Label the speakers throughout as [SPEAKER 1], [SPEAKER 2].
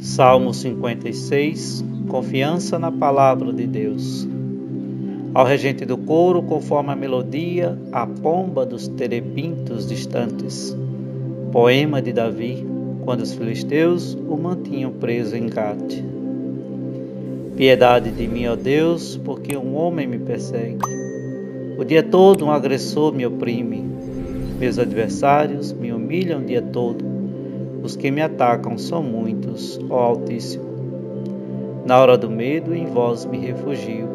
[SPEAKER 1] Salmo 56 Confiança na palavra de Deus. Ao regente do coro, conforme a melodia, a pomba dos terebintos distantes. Poema de Davi, quando os filisteus o mantinham preso em Gate. Piedade de mim, ó Deus, porque um homem me persegue. O dia todo um agressor me oprime. Meus adversários me humilham o dia todo os que me atacam são muitos, ó Altíssimo. Na hora do medo, em vós me refugio.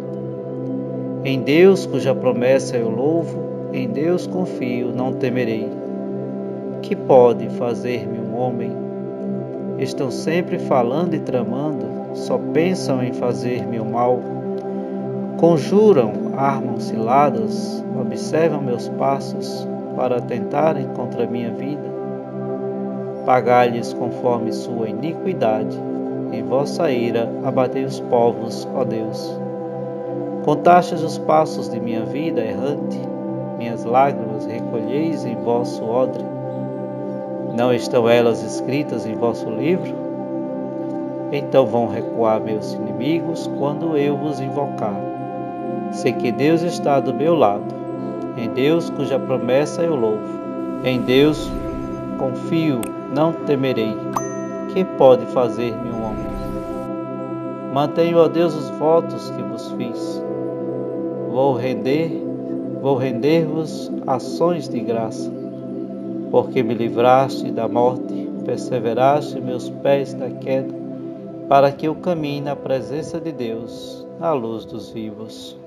[SPEAKER 1] Em Deus, cuja promessa eu louvo, em Deus confio, não temerei. Que pode fazer-me um homem? Estão sempre falando e tramando, só pensam em fazer-me o mal. Conjuram, armam ciladas, observam meus passos para atentarem contra minha vida pagai-lhes conforme sua iniquidade. Em vossa ira abatei os povos, ó Deus. Contastes os passos de minha vida errante, minhas lágrimas recolheis em vosso odre. Não estão elas escritas em vosso livro? Então vão recuar meus inimigos quando eu vos invocar. Sei que Deus está do meu lado, em Deus cuja promessa eu louvo. Em Deus confio não temerei. Que pode fazer-me um homem? Mantenho a Deus os votos que vos fiz. Vou render, vou render-vos ações de graça, porque me livraste da morte, perseveraste meus pés da queda, para que eu caminhe na presença de Deus, na luz dos vivos.